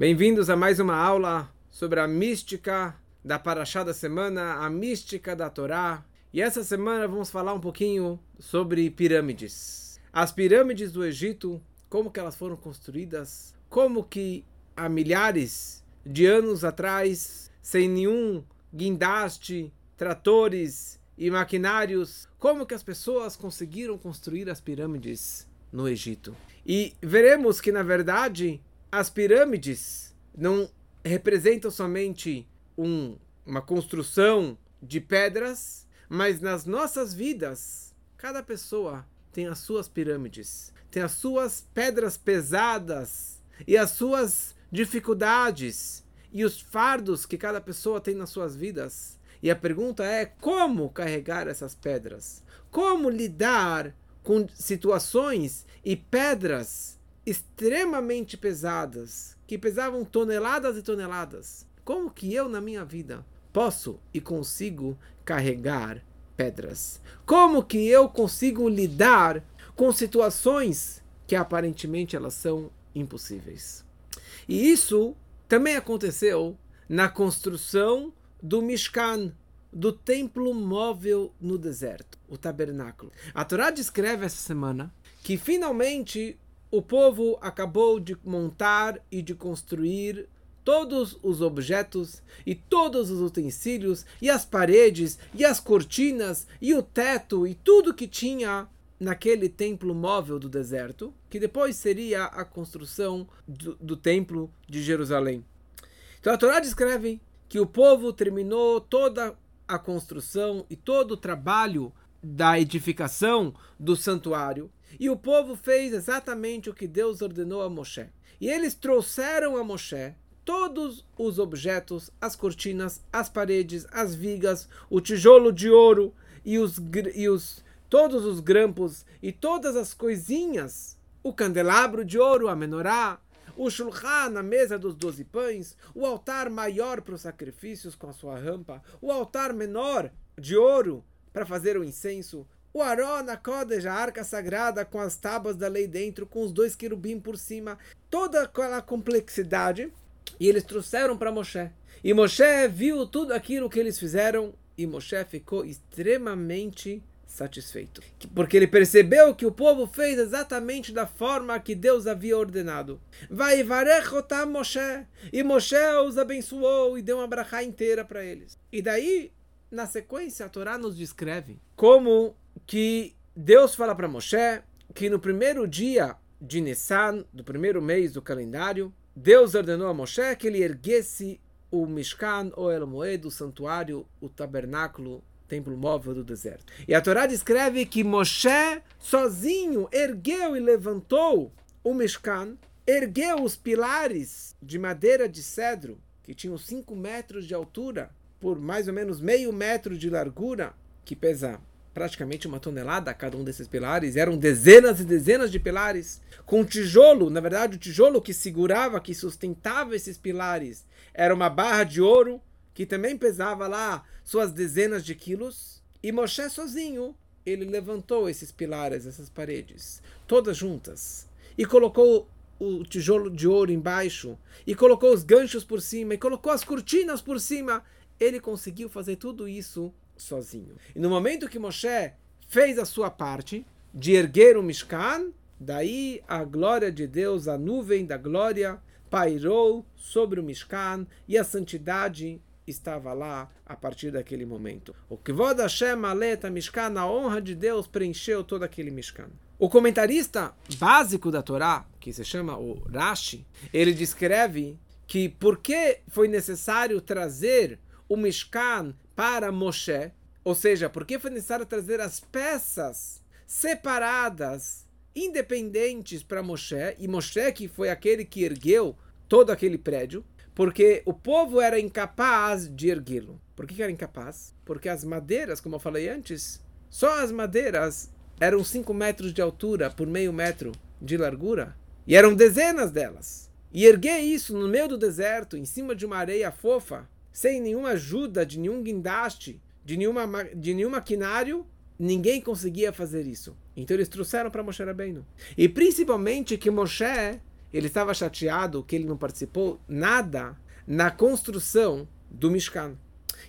Bem-vindos a mais uma aula sobre a mística da Paraxá da semana, a mística da Torá. E essa semana vamos falar um pouquinho sobre pirâmides. As pirâmides do Egito, como que elas foram construídas, como que há milhares de anos atrás, sem nenhum guindaste, tratores e maquinários, como que as pessoas conseguiram construir as pirâmides no Egito. E veremos que, na verdade, as pirâmides não representam somente um, uma construção de pedras, mas nas nossas vidas, cada pessoa tem as suas pirâmides, tem as suas pedras pesadas e as suas dificuldades e os fardos que cada pessoa tem nas suas vidas. E a pergunta é como carregar essas pedras? Como lidar com situações e pedras extremamente pesadas, que pesavam toneladas e toneladas. Como que eu, na minha vida, posso e consigo carregar pedras? Como que eu consigo lidar com situações que aparentemente elas são impossíveis? E isso também aconteceu na construção do Mishkan, do templo móvel no deserto, o tabernáculo. A Torá descreve essa semana que finalmente o povo acabou de montar e de construir todos os objetos e todos os utensílios e as paredes e as cortinas e o teto e tudo que tinha naquele templo móvel do deserto, que depois seria a construção do, do templo de Jerusalém. Então a Torá descreve que o povo terminou toda a construção e todo o trabalho da edificação do santuário. E o povo fez exatamente o que Deus ordenou a Moshe. E eles trouxeram a Moshe todos os objetos, as cortinas, as paredes, as vigas, o tijolo de ouro e os, e os todos os grampos e todas as coisinhas, o candelabro de ouro, a menorá, o shulchan, a mesa dos doze pães, o altar maior para os sacrifícios com a sua rampa, o altar menor de ouro para fazer o incenso, o Aró na Kodesh, a arca sagrada com as tábuas da lei dentro, com os dois querubim por cima, toda aquela complexidade, e eles trouxeram para Moshe. E Moshe viu tudo aquilo que eles fizeram, e Moshe ficou extremamente satisfeito. Porque ele percebeu que o povo fez exatamente da forma que Deus havia ordenado. Vai Moshe. E Moshe os abençoou e deu uma brachá inteira para eles. E daí, na sequência, a Torá nos descreve como que Deus fala para Moshe que no primeiro dia de Nissan, do primeiro mês do calendário, Deus ordenou a Moshe que ele erguesse o Mishkan, ou El Moed, o santuário, o tabernáculo templo móvel do deserto. E a Torá descreve que Moshe sozinho ergueu e levantou o Mishkan, ergueu os pilares de madeira de cedro, que tinham 5 metros de altura, por mais ou menos meio metro de largura, que pesa praticamente uma tonelada cada um desses pilares, eram dezenas e dezenas de pilares, com tijolo, na verdade o tijolo que segurava, que sustentava esses pilares, era uma barra de ouro, que também pesava lá suas dezenas de quilos, e Moshe sozinho, ele levantou esses pilares, essas paredes, todas juntas, e colocou o tijolo de ouro embaixo, e colocou os ganchos por cima, e colocou as cortinas por cima. Ele conseguiu fazer tudo isso sozinho. E no momento que Moshe fez a sua parte de erguer o Mishkan, daí a glória de Deus, a nuvem da glória, pairou sobre o Mishkan e a santidade estava lá a partir daquele momento. O Kvod Hashem Aleta Mishkan, a honra de Deus preencheu todo aquele Mishkan. O comentarista básico da Torá, que se chama o Rashi, ele descreve que por que foi necessário trazer o Mishkan para Moshe, ou seja, por que foi necessário trazer as peças separadas, independentes para Moshe, e Moshe que foi aquele que ergueu todo aquele prédio, porque o povo era incapaz de erguê-lo. Por que era incapaz? Porque as madeiras, como eu falei antes, só as madeiras eram 5 metros de altura por meio metro de largura. E eram dezenas delas. E erguer isso no meio do deserto, em cima de uma areia fofa, sem nenhuma ajuda de nenhum guindaste, de, nenhuma, de nenhum maquinário, ninguém conseguia fazer isso. Então eles trouxeram para Moshe Rabbeinu. E principalmente que Moshe, ele estava chateado que ele não participou nada na construção do Mishkan.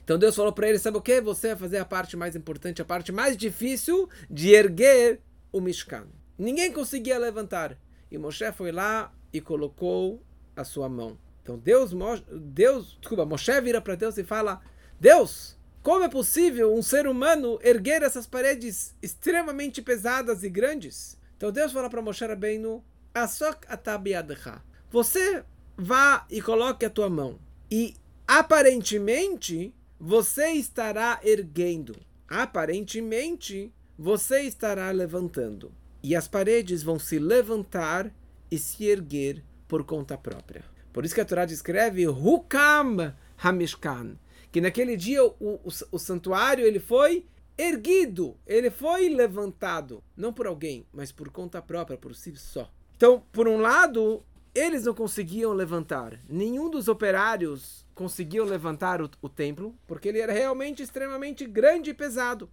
Então Deus falou para ele: sabe o que? Você vai fazer a parte mais importante, a parte mais difícil de erguer o Mishkan. Ninguém conseguia levantar. E Moshe foi lá e colocou a sua mão. Então Deus, Deus, desculpa, Moshe vira para Deus e fala: Deus, como é possível um ser humano erguer essas paredes extremamente pesadas e grandes? Então Deus fala para Moshe Rabbeinu: Asok atabiadcha. Você vá e coloque a tua mão. E aparentemente você estará erguendo. Aparentemente você estará levantando. E as paredes vão se levantar e se erguer por conta própria. Por isso que a Torá descreve Hukam Hamishkan, que naquele dia o, o, o santuário ele foi erguido, ele foi levantado, não por alguém, mas por conta própria, por si só. Então, por um lado, eles não conseguiam levantar. Nenhum dos operários conseguiu levantar o, o templo, porque ele era realmente extremamente grande e pesado.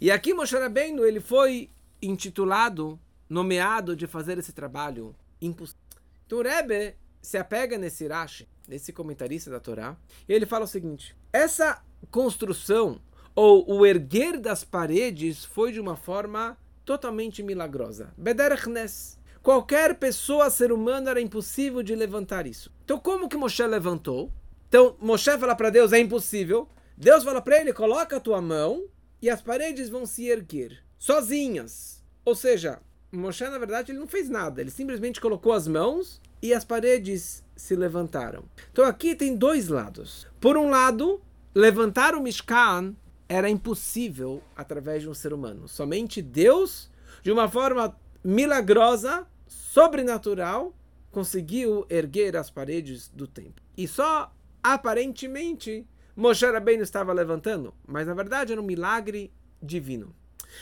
E aqui Moshe Rabbeinu, ele foi intitulado, nomeado de fazer esse trabalho impossível. Então Rebbe se apega nesse Rashi, nesse comentarista da Torá, e ele fala o seguinte: essa construção ou o erguer das paredes foi de uma forma totalmente milagrosa. Bederechnes. Qualquer pessoa, ser humano, era impossível de levantar isso. Então, como que Moshe levantou? Então, Moshe fala para Deus: é impossível. Deus fala para ele: coloca a tua mão e as paredes vão se erguer sozinhas. Ou seja, Moshe, na verdade, ele não fez nada. Ele simplesmente colocou as mãos e as paredes se levantaram. Então aqui tem dois lados. Por um lado, levantar o Mishkan era impossível através de um ser humano. Somente Deus, de uma forma milagrosa, sobrenatural, conseguiu erguer as paredes do templo. E só aparentemente Moshe Rabbeinu estava levantando, mas na verdade era um milagre divino.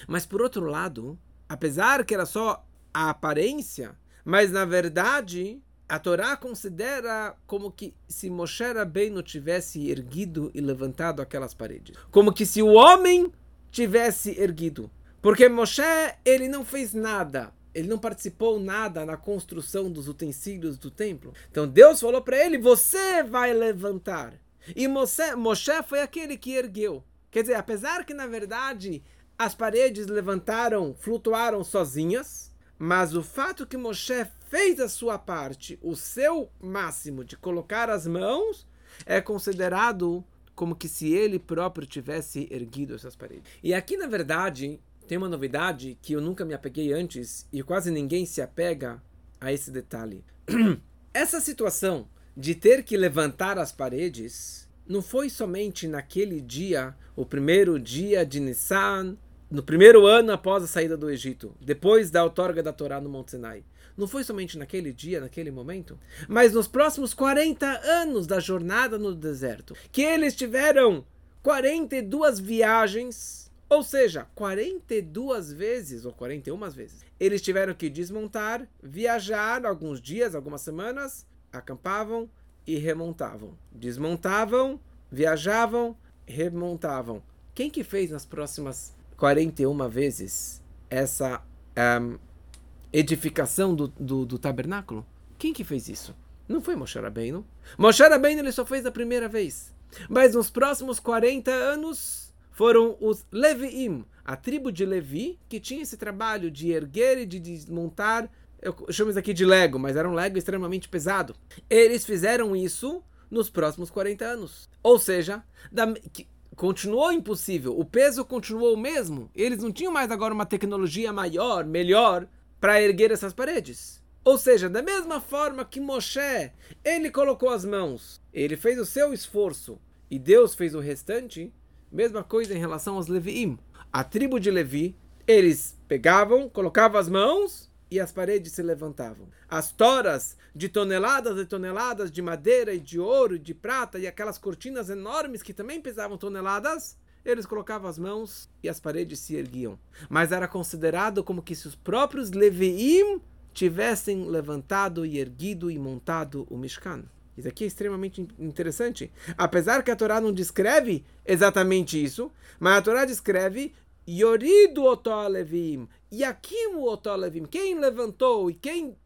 Mas por outro lado, apesar que era só a aparência, mas na verdade a Torá considera como que se Moshe Rabbeinu tivesse erguido e levantado aquelas paredes. Como que se o homem tivesse erguido. Porque Moshe, ele não fez nada. Ele não participou nada na construção dos utensílios do templo. Então Deus falou para ele: Você vai levantar. E Moshe, Moshe foi aquele que ergueu. Quer dizer, apesar que na verdade as paredes levantaram, flutuaram sozinhas, mas o fato que Moshe fez a sua parte, o seu máximo de colocar as mãos, é considerado como que se ele próprio tivesse erguido essas paredes. E aqui, na verdade, tem uma novidade que eu nunca me apeguei antes e quase ninguém se apega a esse detalhe. Essa situação de ter que levantar as paredes não foi somente naquele dia, o primeiro dia de Nissan, no primeiro ano após a saída do Egito, depois da outorga da Torá no Monte Sinai não foi somente naquele dia, naquele momento, mas nos próximos 40 anos da jornada no deserto, que eles tiveram 42 viagens, ou seja, 42 vezes ou 41 vezes. Eles tiveram que desmontar, viajar alguns dias, algumas semanas, acampavam e remontavam. Desmontavam, viajavam, remontavam. Quem que fez nas próximas 41 vezes essa um, edificação do, do, do, tabernáculo? Quem que fez isso? Não foi Moshe Rabbeinu. Moshe Rabbeinu ele só fez a primeira vez. Mas nos próximos 40 anos foram os Leviim, a tribo de Levi, que tinha esse trabalho de erguer e de desmontar, eu chamo isso aqui de Lego, mas era um Lego extremamente pesado. Eles fizeram isso nos próximos 40 anos. Ou seja, da, que, continuou impossível, o peso continuou o mesmo. Eles não tinham mais agora uma tecnologia maior, melhor, para erguer essas paredes. Ou seja, da mesma forma que Moshe, ele colocou as mãos, ele fez o seu esforço e Deus fez o restante, mesma coisa em relação aos Leviim. A tribo de Levi, eles pegavam, colocavam as mãos e as paredes se levantavam. As toras de toneladas e toneladas de madeira e de ouro e de prata e aquelas cortinas enormes que também pesavam toneladas, eles colocavam as mãos e as paredes se erguiam. Mas era considerado como que se os próprios Leviim tivessem levantado e erguido e montado o Mishkan. Isso aqui é extremamente interessante. Apesar que a Torá não descreve exatamente isso, mas a Torá descreve Yorido Otolevim, Yakim Otolevim, quem levantou e quem,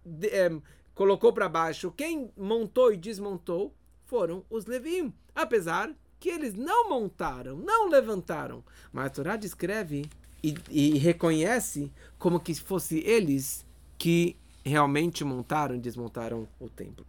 colocou para baixo. Quem montou e desmontou foram os Levim, apesar que eles não montaram, não levantaram. Mas a Torá descreve e, e reconhece como que fosse eles que realmente montaram e desmontaram o templo.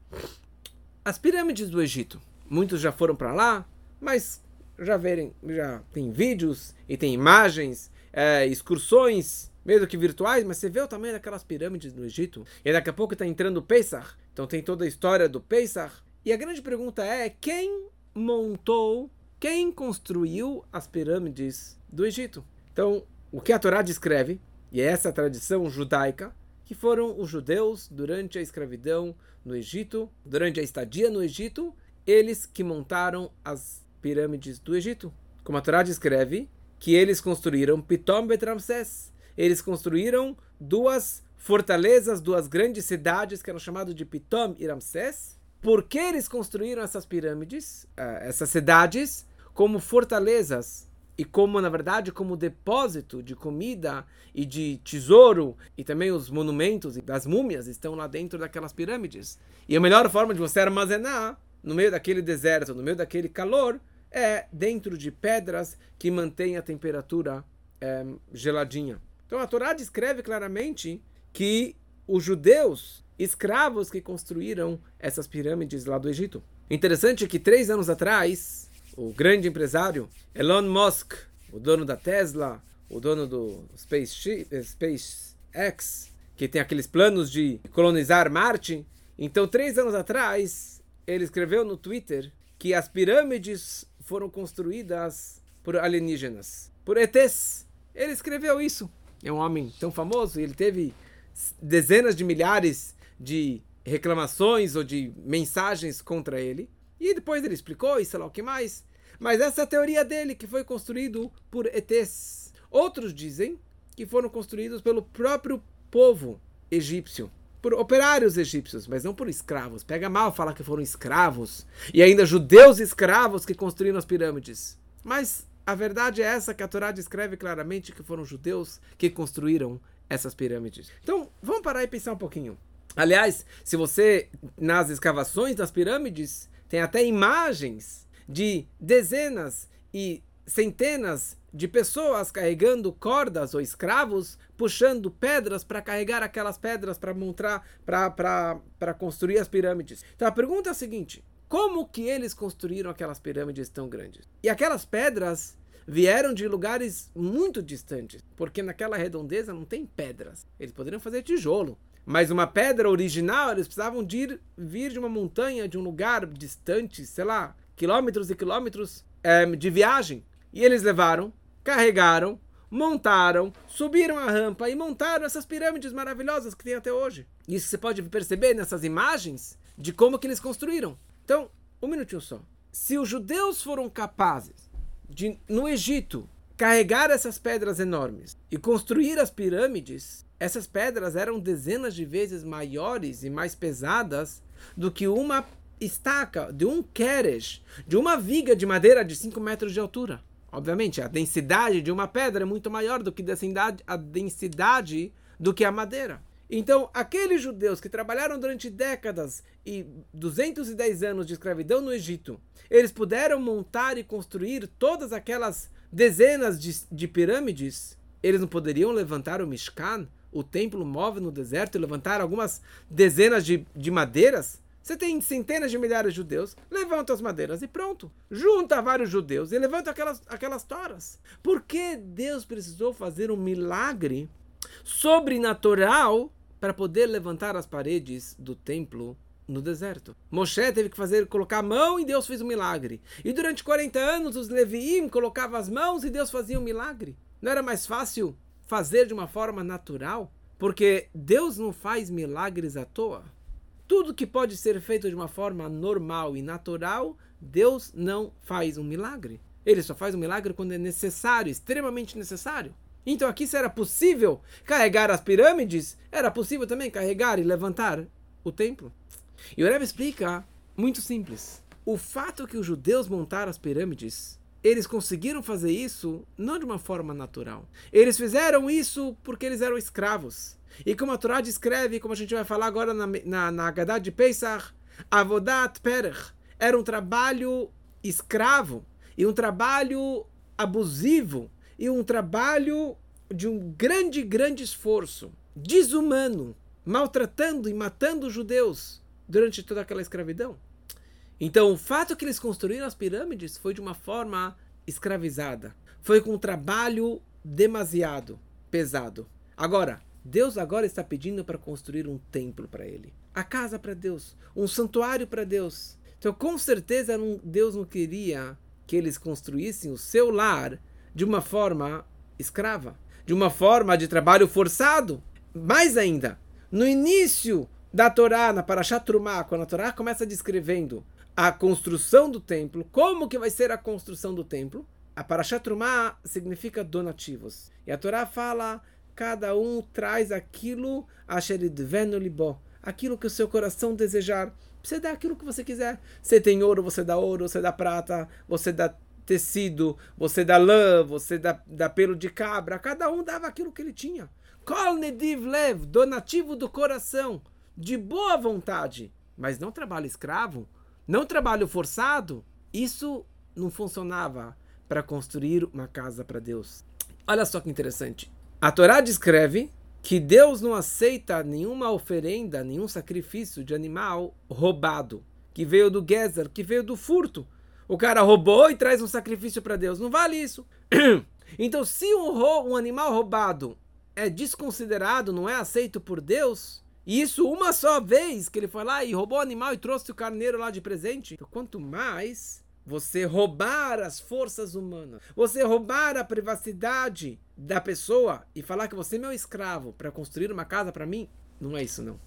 As pirâmides do Egito, muitos já foram para lá, mas já verem, já tem vídeos e tem imagens, é, excursões, mesmo que virtuais, mas você vê o tamanho daquelas pirâmides no Egito. E daqui a pouco está entrando o Pesach, então tem toda a história do Pesach. E a grande pergunta é: quem montou, quem construiu as pirâmides do Egito? Então, o que a Torá descreve, e é essa tradição judaica, que foram os judeus durante a escravidão no Egito, durante a estadia no Egito, eles que montaram as pirâmides do Egito. Como a Torá descreve, que eles construíram Pitom Bet Ramsés. Eles construíram duas fortalezas, duas grandes cidades que eram chamadas de Pitom e Ramsés. Por que eles construíram essas pirâmides, ah, essas cidades, como fortalezas e como, na verdade, como depósito de comida e de tesouro, e também os monumentos das múmias estão lá dentro daquelas pirâmides. E a melhor forma de você armazenar no meio daquele deserto, no meio daquele calor, é dentro de pedras que mantêm a temperatura é, geladinha. Então a Torá descreve claramente que os judeus, escravos que construíram essas pirâmides lá do Egito. Interessante que três anos atrás, o grande empresário Elon Musk, o dono da Tesla, o dono do Space, SpaceX, que tem aqueles planos de colonizar Marte. Então, três anos atrás, ele escreveu no Twitter que as pirâmides foram construídas por alienígenas, por ETs. Ele escreveu isso. É um homem tão famoso, ele teve dezenas de milhares de reclamações ou de mensagens contra ele. E depois ele explicou e sei lá o que mais. Mas essa é a teoria dele, que foi construído por ETs. Outros dizem que foram construídos pelo próprio povo egípcio. Por operários egípcios, mas não por escravos. Pega mal falar que foram escravos. E ainda judeus escravos que construíram as pirâmides. Mas a verdade é essa que a Torá descreve claramente que foram judeus que construíram essas pirâmides. Então, vamos parar e pensar um pouquinho. Aliás, se você nas escavações das pirâmides tem até imagens de dezenas e centenas de pessoas carregando cordas ou escravos puxando pedras para carregar aquelas pedras para montar para construir as pirâmides. Então a pergunta é a seguinte: como que eles construíram aquelas pirâmides tão grandes? E aquelas pedras vieram de lugares muito distantes, porque naquela redondeza não tem pedras. Eles poderiam fazer tijolo, mas uma pedra original, eles precisavam de ir, vir de uma montanha, de um lugar distante, sei lá, quilômetros e quilômetros é, de viagem. E eles levaram, carregaram, montaram, subiram a rampa e montaram essas pirâmides maravilhosas que tem até hoje. Isso você pode perceber nessas imagens de como que eles construíram. Então, um minutinho só. Se os judeus foram capazes de, no Egito, carregar essas pedras enormes e construir as pirâmides, essas pedras eram dezenas de vezes maiores e mais pesadas do que uma estaca, de um keresh, de uma viga de madeira de 5 metros de altura. Obviamente, a densidade de uma pedra é muito maior do que a densidade do que a madeira. Então, aqueles judeus que trabalharam durante décadas e 210 anos de escravidão no Egito, eles puderam montar e construir todas aquelas dezenas de, de pirâmides. Eles não poderiam levantar o Mishkan, o templo móvel no deserto e levantar algumas dezenas de, de madeiras? Você tem centenas de milhares de judeus, levanta as madeiras e pronto. Junta vários judeus e levanta aquelas, aquelas toras. Por que Deus precisou fazer um milagre sobrenatural para poder levantar as paredes do templo no deserto. Moshe teve que fazer colocar a mão e Deus fez um milagre. E durante 40 anos os Leviim colocavam as mãos e Deus fazia um milagre. Não era mais fácil fazer de uma forma natural? Porque Deus não faz milagres à toa. Tudo que pode ser feito de uma forma normal e natural, Deus não faz um milagre. Ele só faz um milagre quando é necessário, extremamente necessário. Então aqui se era possível carregar as pirâmides, era possível também carregar e levantar o templo. E o Rebbe explica muito simples. O fato que os judeus montaram as pirâmides eles conseguiram fazer isso não de uma forma natural. Eles fizeram isso porque eles eram escravos. E como a Torá descreve, como a gente vai falar agora na, na, na de Pesach, Avodat Perech era um trabalho escravo e um trabalho abusivo e um trabalho de um grande, grande esforço, desumano, maltratando e matando os judeus durante toda aquela escravidão. Então, o fato que eles construíram as pirâmides foi de uma forma escravizada. Foi com um trabalho demasiado pesado. Agora, Deus agora está pedindo para construir um templo para ele. A casa para Deus, um santuário para Deus. Então, com certeza, Deus não queria que eles construíssem o seu lar de uma forma escrava, de uma forma de trabalho forçado. Mais ainda, no início da Torá, na Parashat Trumah, quando a Torá começa descrevendo a construção do templo, como que vai ser a construção do templo, a Parashat significa donativos. E a Torá fala, cada um traz aquilo, asheridvenu libo, aquilo que o seu coração desejar. Você dá aquilo que você quiser. Você tem ouro, você dá ouro, você dá prata, você dá tecido, você dá lã, você dá, dá pelo de cabra. Cada um dava aquilo que ele tinha. Kol nediv lev, donativo do coração, de boa vontade, mas não trabalho escravo, não trabalho forçado. Isso não funcionava para construir uma casa para Deus. Olha só que interessante. A Torá descreve que Deus não aceita nenhuma oferenda, nenhum sacrifício de animal roubado, que veio do Gezer, que veio do furto. O cara roubou e traz um sacrifício para Deus. Não vale isso. Então, se um, um animal roubado é desconsiderado, não é aceito por Deus, isso uma só vez que ele foi lá e roubou o animal e trouxe o carneiro lá de presente, então, quanto mais você roubar as forças humanas, você roubar a privacidade da pessoa e falar que você é meu escravo para construir uma casa para mim, não é isso não.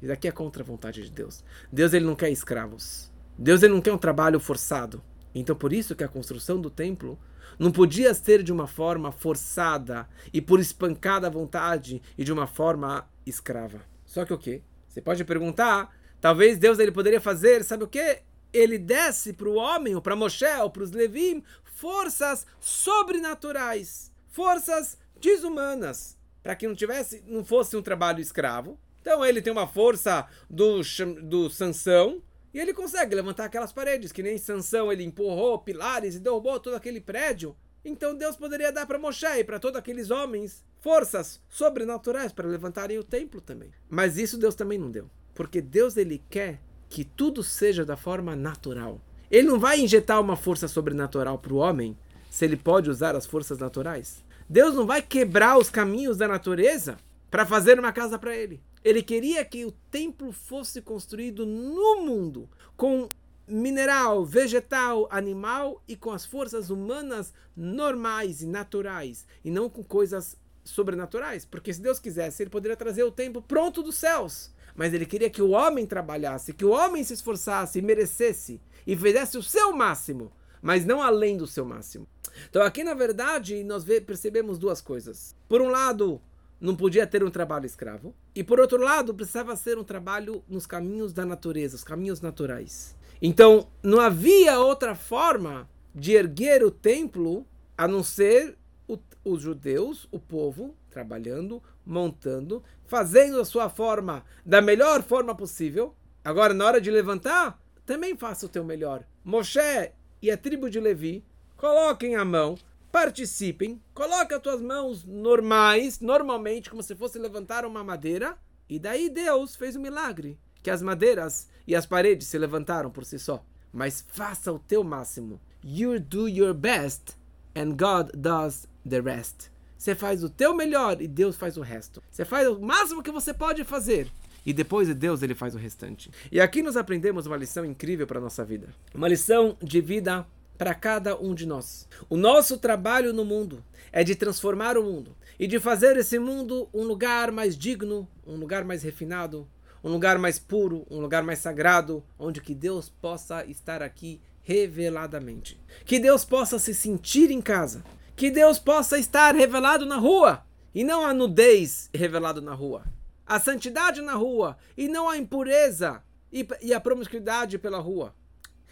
Isso aqui é contra a vontade de Deus. Deus ele não quer escravos. Deus ele não quer um trabalho forçado. Então por isso que a construção do templo não podia ser de uma forma forçada e por espancada vontade e de uma forma escrava. Só que o quê? Você pode perguntar, talvez Deus ele poderia fazer, sabe o quê? ele desce para o homem, ou para Moshe, ou para os Levim, forças sobrenaturais, forças desumanas, para que não tivesse, não fosse um trabalho escravo. Então ele tem uma força do, do Sansão, e ele consegue levantar aquelas paredes, que nem Sansão ele empurrou pilares e derrubou todo aquele prédio. Então Deus poderia dar para Moshe e para todos aqueles homens forças sobrenaturais para levantarem o templo também. Mas isso Deus também não deu. Porque Deus ele quer que tudo seja da forma natural. Ele não vai injetar uma força sobrenatural para o homem se ele pode usar as forças naturais. Deus não vai quebrar os caminhos da natureza para fazer uma casa para ele. Ele queria que o templo fosse construído no mundo com mineral, vegetal, animal e com as forças humanas normais e naturais e não com coisas sobrenaturais, porque se Deus quisesse, ele poderia trazer o templo pronto dos céus mas ele queria que o homem trabalhasse, que o homem se esforçasse, merecesse e fizesse o seu máximo, mas não além do seu máximo. Então aqui na verdade nós percebemos duas coisas. Por um lado, não podia ter um trabalho escravo, e por outro lado, precisava ser um trabalho nos caminhos da natureza, os caminhos naturais. Então, não havia outra forma de erguer o templo a não ser o, os judeus, o povo, trabalhando, montando, fazendo a sua forma da melhor forma possível. Agora, na hora de levantar, também faça o teu melhor. Moshe e a tribo de Levi, coloquem a mão, participem, coloque as tuas mãos normais, normalmente, como se fosse levantar uma madeira, e daí Deus fez um milagre, que as madeiras e as paredes se levantaram por si só. Mas faça o teu máximo. You do your best and God does the rest. Você faz o teu melhor e Deus faz o resto. Você faz o máximo que você pode fazer. E depois de Deus ele faz o restante. E aqui nós aprendemos uma lição incrível para nossa vida. Uma lição de vida para cada um de nós. O nosso trabalho no mundo é de transformar o mundo e de fazer esse mundo um lugar mais digno, um lugar mais refinado, um lugar mais puro, um lugar mais sagrado, onde que Deus possa estar aqui reveladamente. Que Deus possa se sentir em casa que Deus possa estar revelado na rua e não a nudez revelado na rua, a santidade na rua e não a impureza e, e a promiscuidade pela rua.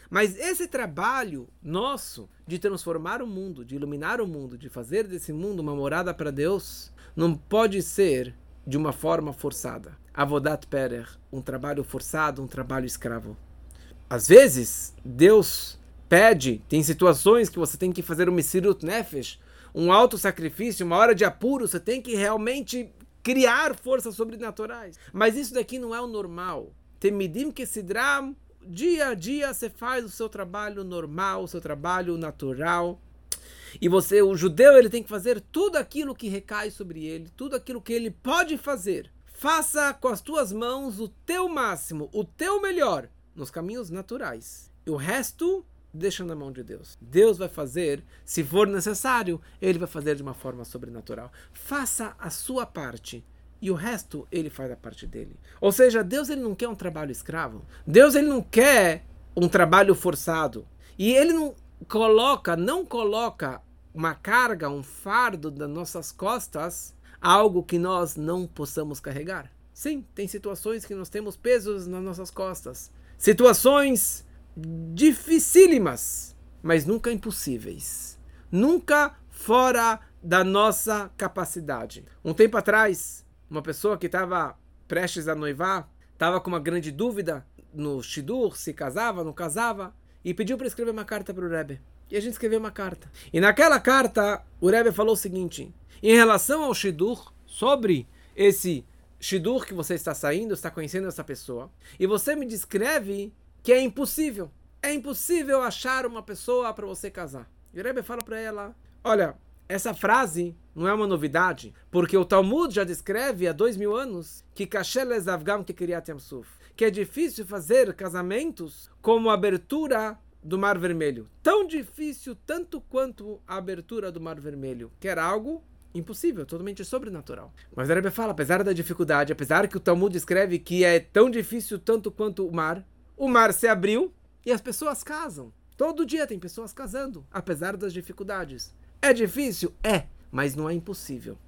Mas esse trabalho nosso de transformar o mundo, de iluminar o mundo, de fazer desse mundo uma morada para Deus, não pode ser de uma forma forçada. Avodat Perer, um trabalho forçado, um trabalho escravo. Às vezes, Deus pede, tem situações que você tem que fazer um Misirut Nefesh, um alto sacrifício, uma hora de apuro, você tem que realmente criar forças sobrenaturais. Mas isso daqui não é o normal. Temidim que sidram, dia a dia você faz o seu trabalho normal, o seu trabalho natural. E você, o judeu, ele tem que fazer tudo aquilo que recai sobre ele, tudo aquilo que ele pode fazer. Faça com as tuas mãos o teu máximo, o teu melhor, nos caminhos naturais. E o resto deixa na mão de Deus. Deus vai fazer, se for necessário, ele vai fazer de uma forma sobrenatural. Faça a sua parte e o resto ele faz a parte dele. Ou seja, Deus ele não quer um trabalho escravo. Deus ele não quer um trabalho forçado. E ele não coloca, não coloca uma carga, um fardo das nossas costas, algo que nós não possamos carregar. Sim, tem situações que nós temos pesos nas nossas costas. Situações dificílimas, mas nunca impossíveis. Nunca fora da nossa capacidade. Um tempo atrás, uma pessoa que estava prestes a noivar, estava com uma grande dúvida no Shidur, se casava, não casava, e pediu para escrever uma carta para o Rebbe. E a gente escreveu uma carta. E naquela carta, o Rebbe falou o seguinte: em relação ao Shidur, sobre esse Shidur que você está saindo, está conhecendo essa pessoa, e você me descreve que é impossível. É impossível achar uma pessoa para você casar. E o Rebbe fala para ela: Olha, essa frase não é uma novidade, porque o Talmud já descreve há dois mil anos que que é difícil fazer casamentos como a abertura do Mar Vermelho. Tão difícil tanto quanto a abertura do Mar Vermelho, que era algo impossível, totalmente sobrenatural. Mas Rebbe fala, apesar da dificuldade, apesar que o Talmud escreve que é tão difícil tanto quanto o mar, o mar se abriu e as pessoas casam. Todo dia tem pessoas casando, apesar das dificuldades. É difícil? É, mas não é impossível.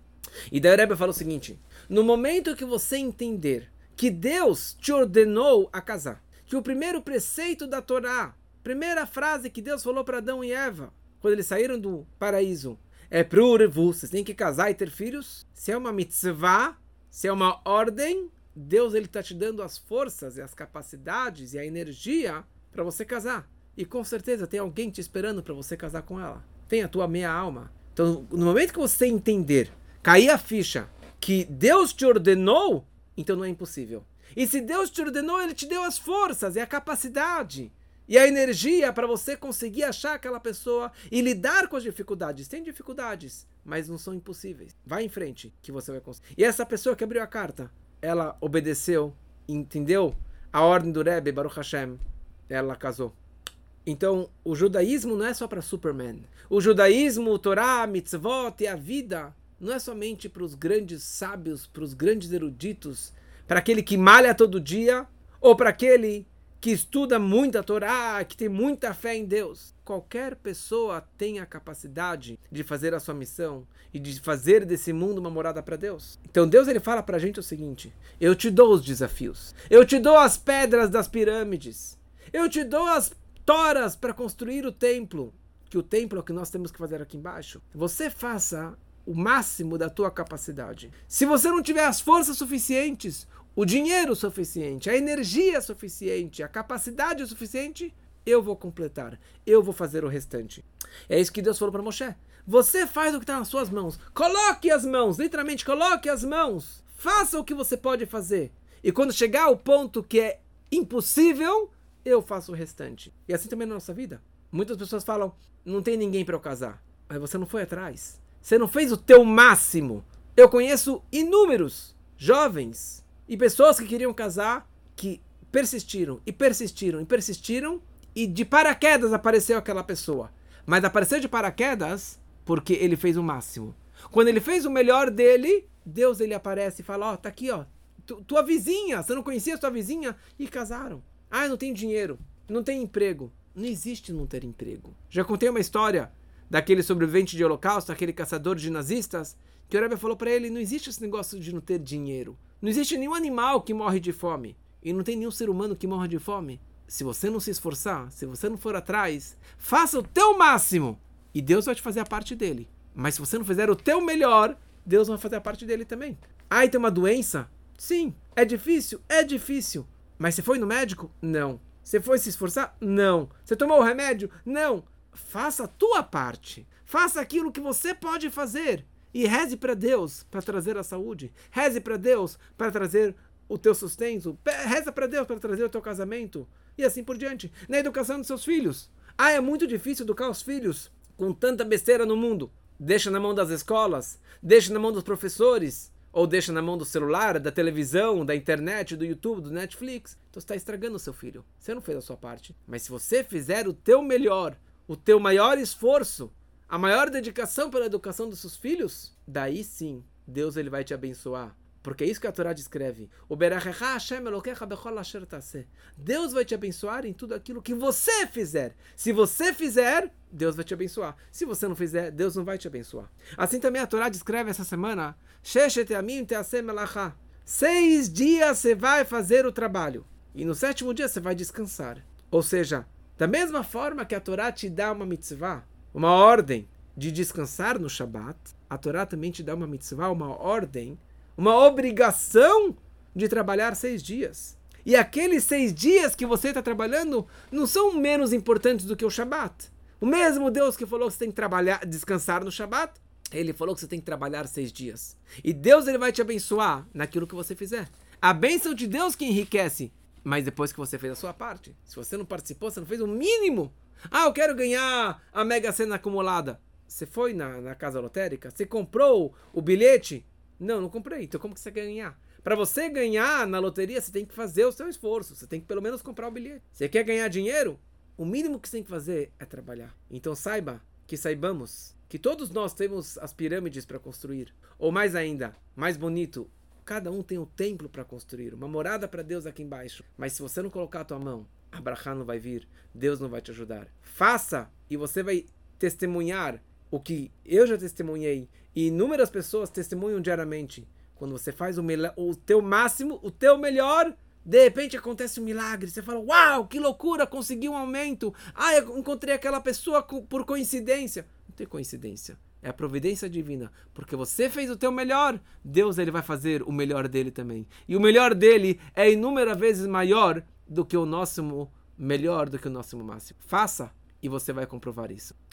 E o Rebbe fala o seguinte: no momento que você entender que Deus te ordenou a casar, que o primeiro preceito da Torá, primeira frase que Deus falou para Adão e Eva, quando eles saíram do paraíso, é Prurevu, vocês têm que casar e ter filhos. Se é uma mitzvah, se é uma ordem, Deus ele está te dando as forças e as capacidades e a energia para você casar. E com certeza tem alguém te esperando para você casar com ela. Tem a tua meia alma. Então, no momento que você entender, cair a ficha que Deus te ordenou, então não é impossível. E se Deus te ordenou, ele te deu as forças e a capacidade e a energia para você conseguir achar aquela pessoa e lidar com as dificuldades. Tem dificuldades, mas não são impossíveis. Vai em frente que você vai conseguir. E essa pessoa que abriu a carta, ela obedeceu, entendeu a ordem do Rebbe, Baruch Hashem, ela casou. Então, o judaísmo não é só para Superman. O judaísmo, o Torá, mitzvot e a vida não é somente para os grandes sábios, para os grandes eruditos, para aquele que malha todo dia ou para aquele que estuda muito a Torá, que tem muita fé em Deus. Qualquer pessoa tem a capacidade de fazer a sua missão e de fazer desse mundo uma morada para Deus. Então Deus ele fala para a gente o seguinte: eu te dou os desafios, eu te dou as pedras das pirâmides, eu te dou as toras para construir o templo, que o templo é o que nós temos que fazer aqui embaixo. Você faça o máximo da tua capacidade. Se você não tiver as forças suficientes, o dinheiro suficiente, a energia suficiente, a capacidade suficiente, eu vou completar, eu vou fazer o restante. É isso que Deus falou para Moshe. Você faz o que está nas suas mãos. Coloque as mãos, literalmente, coloque as mãos. Faça o que você pode fazer. E quando chegar ao ponto que é impossível, eu faço o restante. E assim também na nossa vida. Muitas pessoas falam: não tem ninguém para eu casar. Mas você não foi atrás. Você não fez o teu máximo. Eu conheço inúmeros jovens e pessoas que queriam casar, que persistiram e persistiram e persistiram, e de paraquedas apareceu aquela pessoa. Mas apareceu de paraquedas porque ele fez o máximo. Quando ele fez o melhor dele, Deus ele aparece e fala: Ó, oh, tá aqui, ó, tua vizinha, você não conhecia sua vizinha? E casaram. Ah, não tem dinheiro, não tem emprego. Não existe não ter emprego. Já contei uma história daquele sobrevivente de holocausto, aquele caçador de nazistas, que o Rebbe falou para ele: não existe esse negócio de não ter dinheiro. Não existe nenhum animal que morre de fome. E não tem nenhum ser humano que morre de fome. se você não se esforçar, se você não for atrás, faça o teu máximo e Deus vai te fazer a parte dele. Mas se você não fizer o teu melhor, Deus vai fazer a parte dele também. Aí tem uma doença? Sim. É difícil? É difícil. Mas você foi no médico? Não. Você foi se esforçar? Não. Você tomou o remédio? Não. Faça a tua parte. Faça aquilo que você pode fazer. E reze para Deus para trazer a saúde. Reze para Deus para trazer o teu sustento. Reza para Deus para trazer o teu casamento. E assim por diante. Na educação dos seus filhos. Ah, é muito difícil educar os filhos com tanta besteira no mundo. Deixa na mão das escolas, deixa na mão dos professores, ou deixa na mão do celular, da televisão, da internet, do YouTube, do Netflix. Então está estragando o seu filho. Você não fez a sua parte. Mas se você fizer o teu melhor, o teu maior esforço, a maior dedicação pela educação dos seus filhos, daí sim, Deus ele vai te abençoar. Porque é isso que a Torá descreve. Deus vai te abençoar em tudo aquilo que você fizer. Se você fizer, Deus vai te abençoar. Se você não fizer, Deus não vai te abençoar. Assim também a Torá descreve essa semana: Seis dias você vai fazer o trabalho. E no sétimo dia você vai descansar. Ou seja, da mesma forma que a Torá te dá uma mitzvah, uma ordem de descansar no Shabat, a Torá também te dá uma mitzvah, uma ordem, uma obrigação de trabalhar seis dias. E aqueles seis dias que você está trabalhando não são menos importantes do que o Shabat. O mesmo Deus que falou que você tem que trabalhar, descansar no Shabat, ele falou que você tem que trabalhar seis dias. E Deus ele vai te abençoar naquilo que você fizer. A bênção de Deus que enriquece, mas depois que você fez a sua parte. Se você não participou, você não fez o mínimo ah, eu quero ganhar a Mega Sena acumulada. Você foi na, na casa lotérica? Você comprou o bilhete? Não, não comprei. Então como que você ganhar? Para você ganhar na loteria, você tem que fazer o seu esforço. Você tem que pelo menos comprar o bilhete. Você quer ganhar dinheiro? O mínimo que você tem que fazer é trabalhar. Então saiba que saibamos que todos nós temos as pirâmides para construir. Ou mais ainda, mais bonito, cada um tem um templo para construir, uma morada para Deus aqui embaixo. Mas se você não colocar a tua mão Abraham não vai vir, Deus não vai te ajudar. Faça e você vai testemunhar o que eu já testemunhei e inúmeras pessoas testemunham diariamente. Quando você faz o, o teu máximo, o teu melhor, de repente acontece um milagre. Você fala: Uau, que loucura, consegui um aumento. Ah, eu encontrei aquela pessoa por coincidência. Não tem coincidência. É a providência divina. Porque você fez o teu melhor, Deus ele vai fazer o melhor dele também. E o melhor dele é inúmeras vezes maior do que o nosso melhor, do que o nosso máximo. Faça e você vai comprovar isso.